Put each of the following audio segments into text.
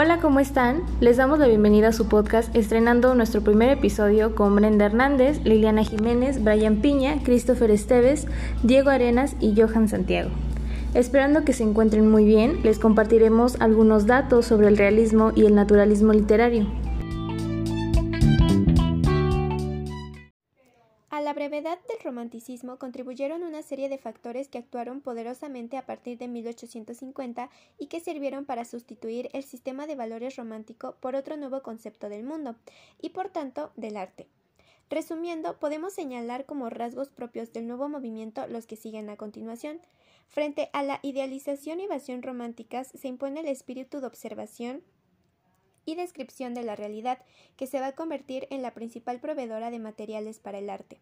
Hola, ¿cómo están? Les damos la bienvenida a su podcast estrenando nuestro primer episodio con Brenda Hernández, Liliana Jiménez, Brian Piña, Christopher Esteves, Diego Arenas y Johan Santiago. Esperando que se encuentren muy bien, les compartiremos algunos datos sobre el realismo y el naturalismo literario. La brevedad del romanticismo contribuyeron una serie de factores que actuaron poderosamente a partir de 1850 y que sirvieron para sustituir el sistema de valores romántico por otro nuevo concepto del mundo y por tanto del arte. Resumiendo, podemos señalar como rasgos propios del nuevo movimiento los que siguen a continuación. Frente a la idealización y evasión románticas se impone el espíritu de observación, y descripción de la realidad, que se va a convertir en la principal proveedora de materiales para el arte.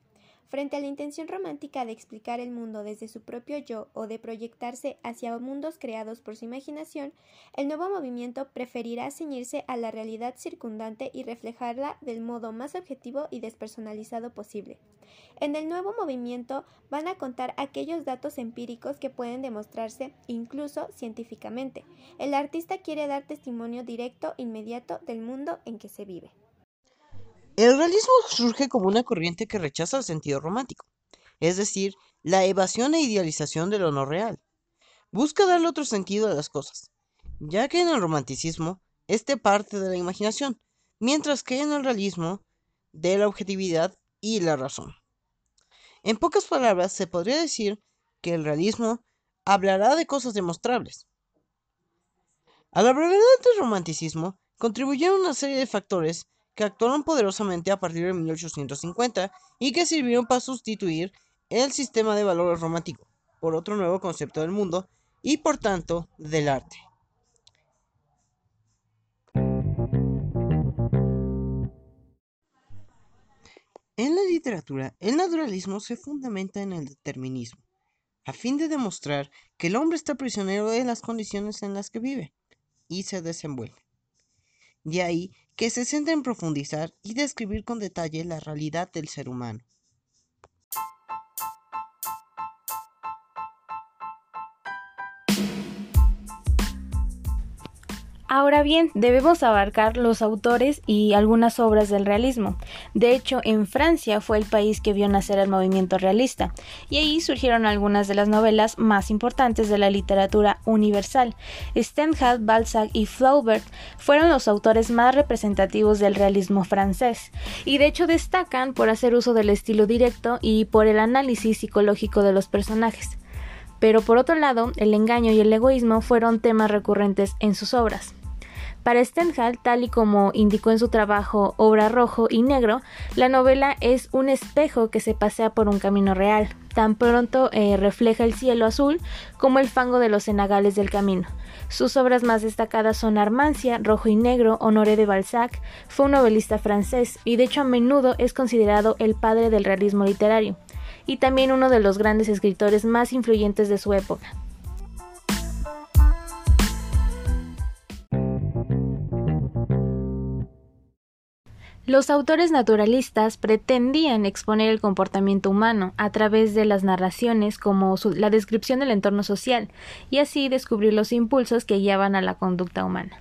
Frente a la intención romántica de explicar el mundo desde su propio yo o de proyectarse hacia mundos creados por su imaginación, el nuevo movimiento preferirá ceñirse a la realidad circundante y reflejarla del modo más objetivo y despersonalizado posible. En el nuevo movimiento van a contar aquellos datos empíricos que pueden demostrarse incluso científicamente. El artista quiere dar testimonio directo, inmediato del mundo en que se vive. El realismo surge como una corriente que rechaza el sentido romántico, es decir, la evasión e idealización de lo no real. Busca darle otro sentido a las cosas, ya que en el romanticismo este parte de la imaginación, mientras que en el realismo de la objetividad y la razón. En pocas palabras, se podría decir que el realismo hablará de cosas demostrables. A la brevedad del romanticismo contribuyeron una serie de factores que actuaron poderosamente a partir de 1850 y que sirvieron para sustituir el sistema de valores romántico por otro nuevo concepto del mundo y por tanto del arte. En la literatura, el naturalismo se fundamenta en el determinismo, a fin de demostrar que el hombre está prisionero de las condiciones en las que vive y se desenvuelve. De ahí que se centra en profundizar y describir con detalle la realidad del ser humano. Ahora bien, debemos abarcar los autores y algunas obras del realismo. De hecho, en Francia fue el país que vio nacer el movimiento realista, y ahí surgieron algunas de las novelas más importantes de la literatura universal. Stendhal, Balzac y Flaubert fueron los autores más representativos del realismo francés, y de hecho destacan por hacer uso del estilo directo y por el análisis psicológico de los personajes. Pero por otro lado, el engaño y el egoísmo fueron temas recurrentes en sus obras. Para Stendhal, tal y como indicó en su trabajo Obra Rojo y Negro, la novela es un espejo que se pasea por un camino real. Tan pronto eh, refleja el cielo azul como el fango de los cenagales del camino. Sus obras más destacadas son Armancia, Rojo y Negro, Honoré de Balzac, fue un novelista francés y de hecho a menudo es considerado el padre del realismo literario, y también uno de los grandes escritores más influyentes de su época. Los autores naturalistas pretendían exponer el comportamiento humano a través de las narraciones como la descripción del entorno social y así descubrir los impulsos que guiaban a la conducta humana.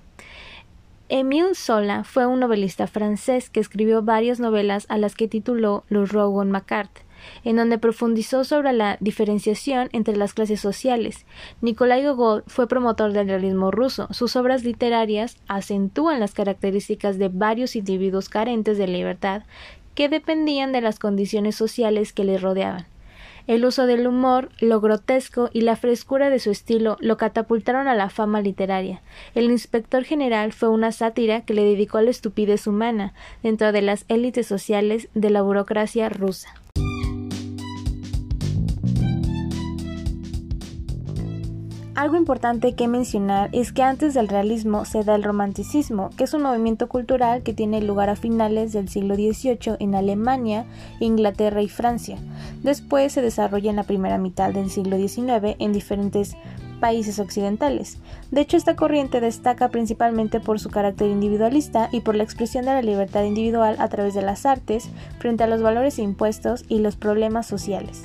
Émile Zola fue un novelista francés que escribió varias novelas a las que tituló Los Rougon Macquart en donde profundizó sobre la diferenciación entre las clases sociales. Nikolai Gogol fue promotor del realismo ruso. Sus obras literarias acentúan las características de varios individuos carentes de libertad que dependían de las condiciones sociales que les rodeaban. El uso del humor, lo grotesco y la frescura de su estilo lo catapultaron a la fama literaria. El inspector general fue una sátira que le dedicó a la estupidez humana dentro de las élites sociales de la burocracia rusa. Algo importante que mencionar es que antes del realismo se da el romanticismo, que es un movimiento cultural que tiene lugar a finales del siglo XVIII en Alemania, Inglaterra y Francia. Después se desarrolla en la primera mitad del siglo XIX en diferentes países occidentales. De hecho, esta corriente destaca principalmente por su carácter individualista y por la expresión de la libertad individual a través de las artes frente a los valores impuestos y los problemas sociales.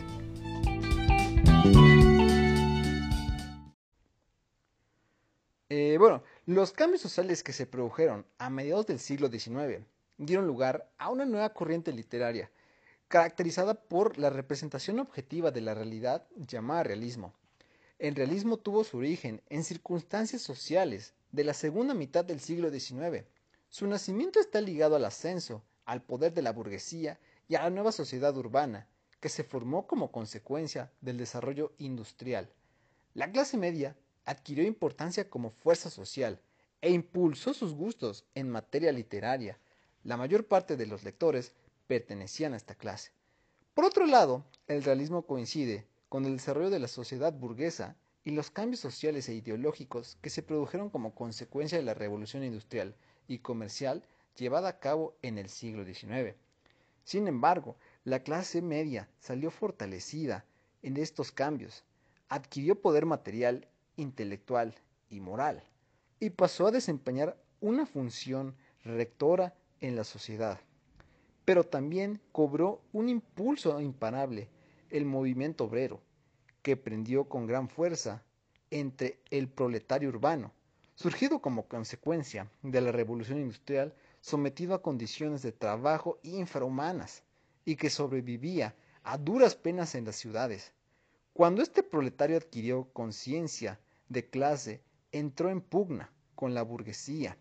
Bueno, Los cambios sociales que se produjeron a mediados del siglo XIX dieron lugar a una nueva corriente literaria, caracterizada por la representación objetiva de la realidad llamada realismo. El realismo tuvo su origen en circunstancias sociales de la segunda mitad del siglo XIX. Su nacimiento está ligado al ascenso, al poder de la burguesía y a la nueva sociedad urbana, que se formó como consecuencia del desarrollo industrial. La clase media adquirió importancia como fuerza social e impulsó sus gustos en materia literaria. La mayor parte de los lectores pertenecían a esta clase. Por otro lado, el realismo coincide con el desarrollo de la sociedad burguesa y los cambios sociales e ideológicos que se produjeron como consecuencia de la revolución industrial y comercial llevada a cabo en el siglo XIX. Sin embargo, la clase media salió fortalecida en estos cambios, adquirió poder material, intelectual y moral, y pasó a desempeñar una función rectora en la sociedad. Pero también cobró un impulso imparable el movimiento obrero, que prendió con gran fuerza entre el proletario urbano, surgido como consecuencia de la revolución industrial sometido a condiciones de trabajo infrahumanas y que sobrevivía a duras penas en las ciudades. Cuando este proletario adquirió conciencia de clase, entró en pugna con la burguesía,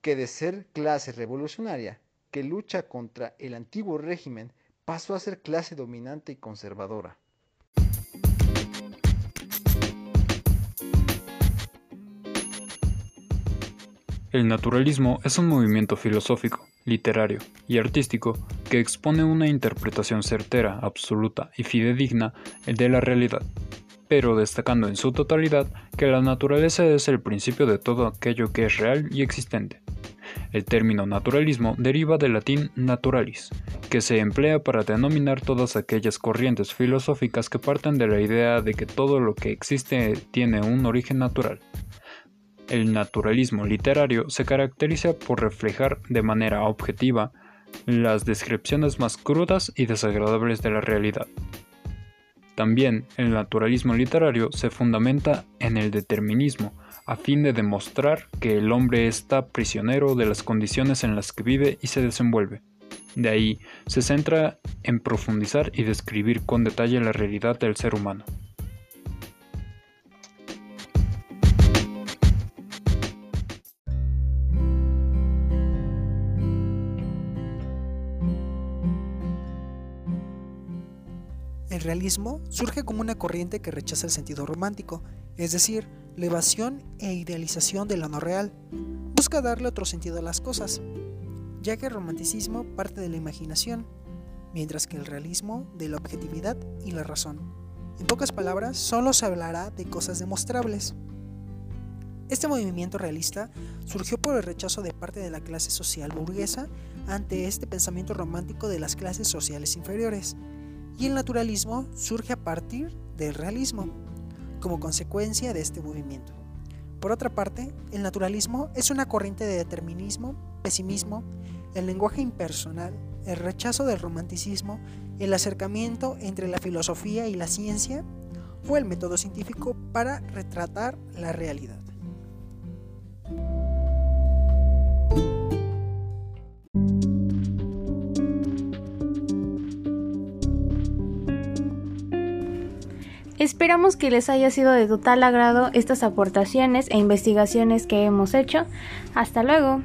que de ser clase revolucionaria, que lucha contra el antiguo régimen, pasó a ser clase dominante y conservadora. El naturalismo es un movimiento filosófico, literario y artístico que expone una interpretación certera, absoluta y fidedigna de la realidad, pero destacando en su totalidad que la naturaleza es el principio de todo aquello que es real y existente. El término naturalismo deriva del latín naturalis, que se emplea para denominar todas aquellas corrientes filosóficas que parten de la idea de que todo lo que existe tiene un origen natural. El naturalismo literario se caracteriza por reflejar de manera objetiva las descripciones más crudas y desagradables de la realidad. También el naturalismo literario se fundamenta en el determinismo, a fin de demostrar que el hombre está prisionero de las condiciones en las que vive y se desenvuelve. De ahí se centra en profundizar y describir con detalle la realidad del ser humano. El realismo surge como una corriente que rechaza el sentido romántico, es decir, la evasión e idealización de lo no real. Busca darle otro sentido a las cosas, ya que el romanticismo parte de la imaginación, mientras que el realismo de la objetividad y la razón. En pocas palabras, solo se hablará de cosas demostrables. Este movimiento realista surgió por el rechazo de parte de la clase social burguesa ante este pensamiento romántico de las clases sociales inferiores, y el naturalismo surge a partir del realismo, como consecuencia de este movimiento. Por otra parte, el naturalismo es una corriente de determinismo, pesimismo, el lenguaje impersonal, el rechazo del romanticismo, el acercamiento entre la filosofía y la ciencia, fue el método científico para retratar la realidad. Esperamos que les haya sido de total agrado estas aportaciones e investigaciones que hemos hecho. Hasta luego.